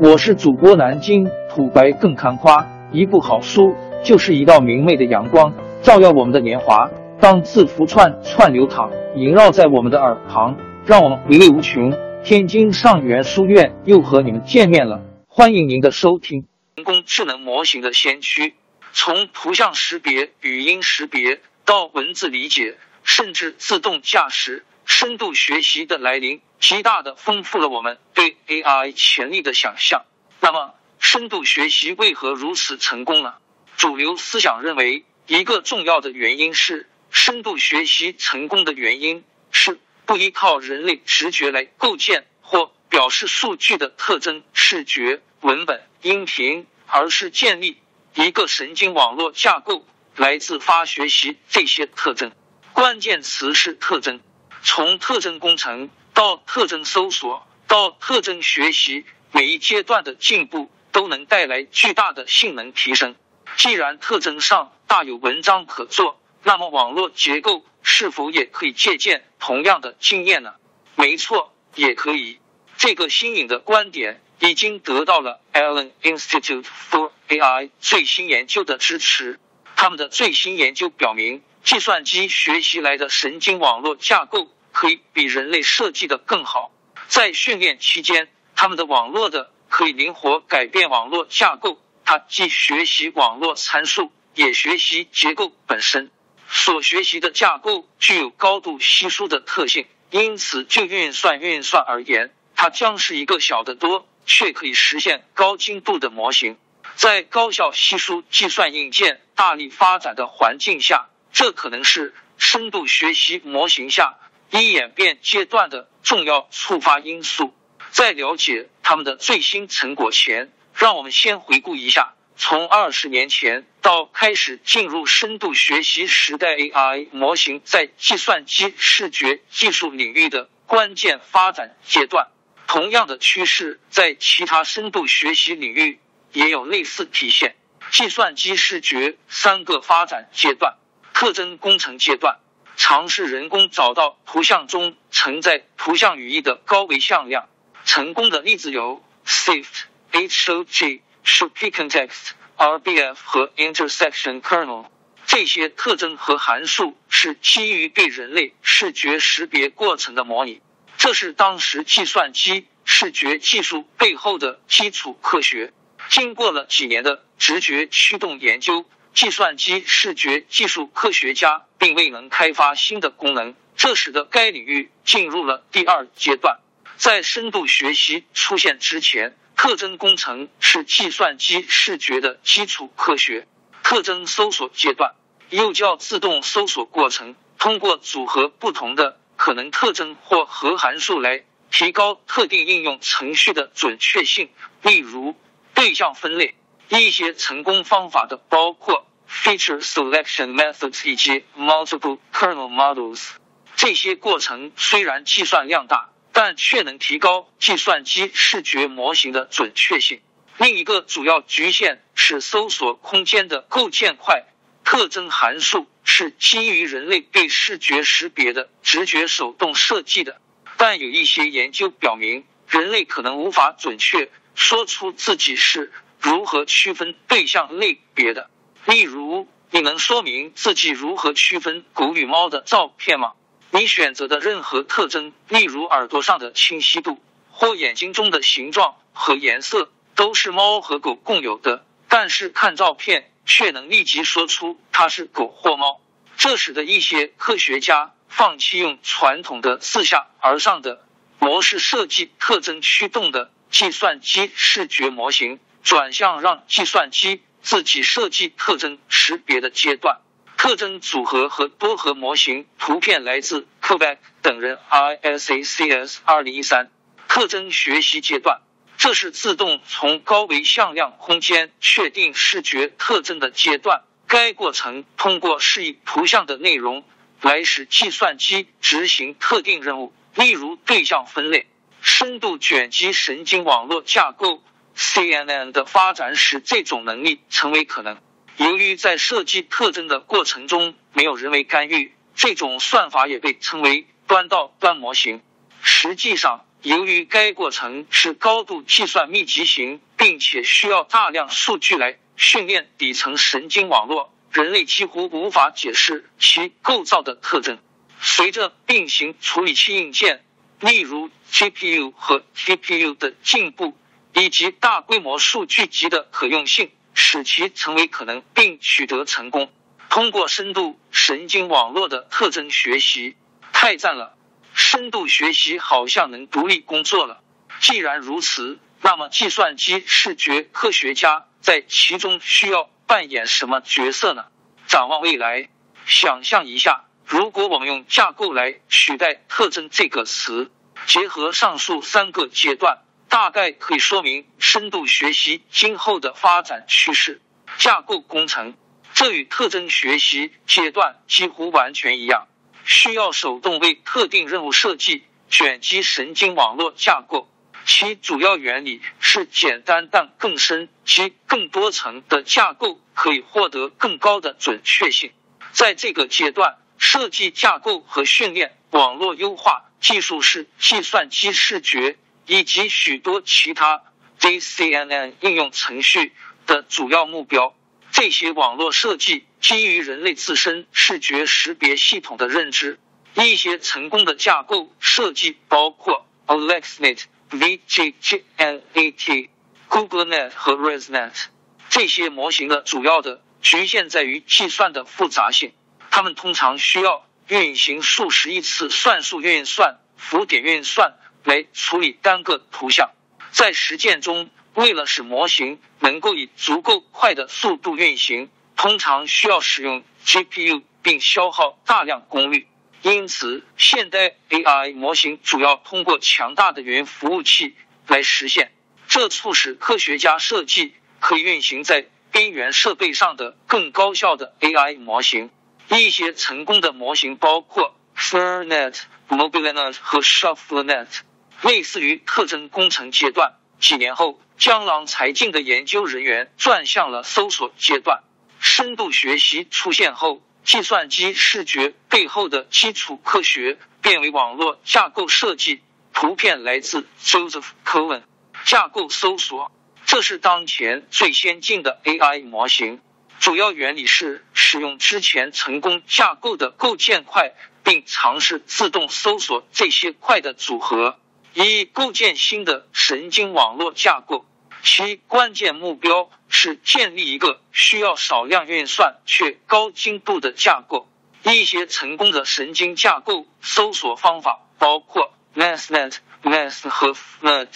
我是主播南京土白更看花，一部好书就是一道明媚的阳光，照耀我们的年华。当字符串串流淌，萦绕在我们的耳旁，让我们回味无穷。天津上元书院又和你们见面了，欢迎您的收听。人工智能模型的先驱，从图像识别、语音识别到文字理解，甚至自动驾驶。深度学习的来临，极大的丰富了我们对 AI 潜力的想象。那么，深度学习为何如此成功呢？主流思想认为，一个重要的原因是，深度学习成功的原因是不依靠人类直觉来构建或表示数据的特征、视觉、文本、音频，而是建立一个神经网络架构来自发学习这些特征。关键词是特征。从特征工程到特征搜索到特征学习，每一阶段的进步都能带来巨大的性能提升。既然特征上大有文章可做，那么网络结构是否也可以借鉴同样的经验呢？没错，也可以。这个新颖的观点已经得到了 Allen Institute for AI 最新研究的支持。他们的最新研究表明。计算机学习来的神经网络架构可以比人类设计的更好。在训练期间，他们的网络的可以灵活改变网络架构，它既学习网络参数，也学习结构本身。所学习的架构具有高度稀疏的特性，因此就运算运算而言，它将是一个小得多却可以实现高精度的模型。在高效稀疏计算硬件大力发展的环境下。这可能是深度学习模型下一演变阶段的重要触发因素。在了解他们的最新成果前，让我们先回顾一下从二十年前到开始进入深度学习时代 AI 模型在计算机视觉技术领域的关键发展阶段。同样的趋势在其他深度学习领域也有类似体现。计算机视觉三个发展阶段。特征工程阶段，尝试人工找到图像中承载图像语义的高维向量。成功的例子有 SIFT、HOG、Shopecontext、RBF 和 Intersection Kernel。这些特征和函数是基于对人类视觉识别过程的模拟。这是当时计算机视觉技术背后的基础科学。经过了几年的直觉驱动研究。计算机视觉技术科学家并未能开发新的功能，这使得该领域进入了第二阶段。在深度学习出现之前，特征工程是计算机视觉的基础科学。特征搜索阶段又叫自动搜索过程，通过组合不同的可能特征或核函数来提高特定应用程序的准确性，例如对象分类。一些成功方法的包括 feature selection methods 以及 multiple kernel models。这些过程虽然计算量大，但却能提高计算机视觉模型的准确性。另一个主要局限是搜索空间的构建快。特征函数是基于人类对视觉识别的直觉手动设计的，但有一些研究表明，人类可能无法准确说出自己是。如何区分对象类别的？例如，你能说明自己如何区分狗与猫的照片吗？你选择的任何特征，例如耳朵上的清晰度或眼睛中的形状和颜色，都是猫和狗共有的。但是看照片却能立即说出它是狗或猫，这使得一些科学家放弃用传统的自下而上的模式设计特征驱动的计算机视觉模型。转向让计算机自己设计特征识别的阶段，特征组合和多核模型图片来自 kobex 等人 ISACS 二零一三特征学习阶段，这是自动从高维向量空间确定视觉特征的阶段。该过程通过示意图像的内容来使计算机执行特定任务，例如对象分类。深度卷积神经网络架构。CNN 的发展使这种能力成为可能。由于在设计特征的过程中没有人为干预，这种算法也被称为端到端模型。实际上，由于该过程是高度计算密集型，并且需要大量数据来训练底层神经网络，人类几乎无法解释其构造的特征。随着并行处理器硬件，例如 GPU 和 TPU 的进步，以及大规模数据集的可用性，使其成为可能并取得成功。通过深度神经网络的特征学习，太赞了！深度学习好像能独立工作了。既然如此，那么计算机视觉科学家在其中需要扮演什么角色呢？展望未来，想象一下，如果我们用架构来取代特征这个词，结合上述三个阶段，大概可以说明深度学习今后的发展趋势。架构工程，这与特征学习阶段几乎完全一样。需要手动为特定任务设计卷积神经网络架构，其主要原理是简单但更深及更多层的架构可以获得更高的准确性。在这个阶段，设计架构和训练网络优化技术是计算机视觉以及许多其他 DCNN 应用程序的主要目标。这些网络设计基于人类自身视觉识别系统的认知。一些成功的架构设计包括 AlexNet、VGGNet、GoogleNet 和 ResNet。这些模型的主要的局限在于计算的复杂性，它们通常需要运行数十亿次算术运算、浮点运算来处理单个图像。在实践中，为了使模型能够以足够快的速度运行，通常需要使用 GPU 并消耗大量功率。因此，现代 AI 模型主要通过强大的云服务器来实现。这促使科学家设计可以运行在边缘设备上的更高效的 AI 模型。一些成功的模型包括 FerNet、MobileNet 和 ShuffleNet。类似于特征工程阶段，几年后。江郎才尽的研究人员转向了搜索阶段。深度学习出现后，计算机视觉背后的基础科学变为网络架构设计。图片来自 Joseph Cohen。架构搜索，这是当前最先进的 AI 模型。主要原理是使用之前成功架构的构建块，并尝试自动搜索这些块的组合。以构建新的神经网络架构，其关键目标是建立一个需要少量运算却高精度的架构。一些成功的神经架构搜索方法包括 MassNet、Mass 和 Net。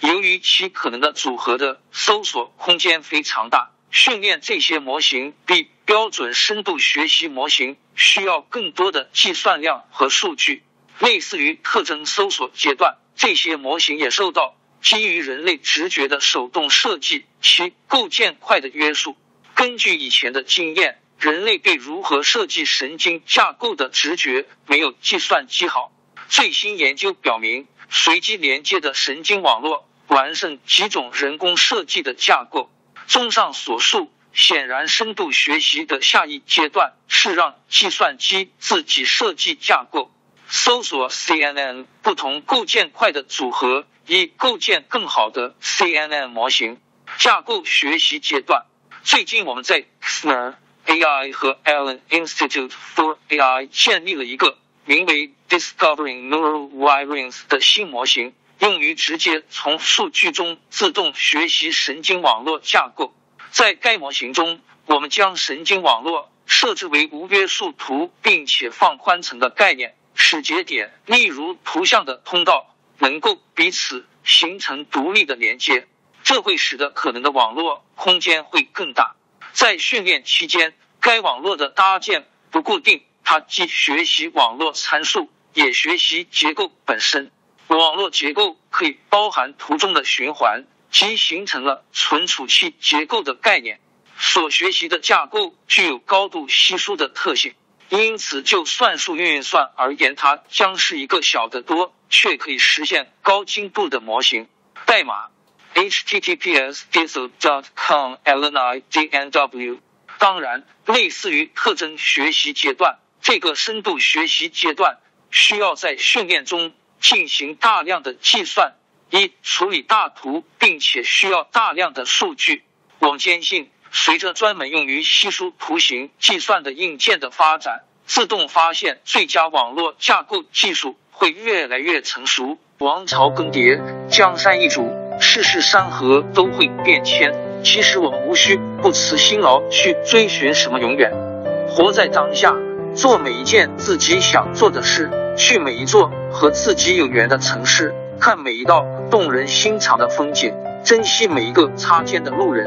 由于其可能的组合的搜索空间非常大，训练这些模型比标准深度学习模型需要更多的计算量和数据。类似于特征搜索阶段。这些模型也受到基于人类直觉的手动设计其构建块的约束。根据以前的经验，人类对如何设计神经架构的直觉没有计算机好。最新研究表明，随机连接的神经网络完胜几种人工设计的架构。综上所述，显然深度学习的下一阶段是让计算机自己设计架构。搜索 CNN 不同构建块的组合，以构建更好的 CNN 模型。架构学习阶段，最近我们在 Xner AI 和 Allen Institute for AI 建立了一个名为 Discovering Neural Wirings 的新模型，用于直接从数据中自动学习神经网络架构。在该模型中，我们将神经网络设置为无约束图并且放宽层的概念。使节点，例如图像的通道，能够彼此形成独立的连接，这会使得可能的网络空间会更大。在训练期间，该网络的搭建不固定，它既学习网络参数，也学习结构本身。网络结构可以包含图中的循环，即形成了存储器结构的概念。所学习的架构具有高度稀疏的特性。因此，就算术运算而言，它将是一个小得多却可以实现高精度的模型。代码：https diso dot com lnidnw。当然，类似于特征学习阶段，这个深度学习阶段需要在训练中进行大量的计算，一处理大图，并且需要大量的数据。我坚信，随着专门用于稀疏图形计算的硬件的发展，自动发现最佳网络架构技术会越来越成熟。王朝更迭，江山易主，世事山河都会变迁。其实我们无需不辞辛劳去追寻什么永远，活在当下，做每一件自己想做的事，去每一座和自己有缘的城市，看每一道动人心肠的风景，珍惜每一个擦肩的路人。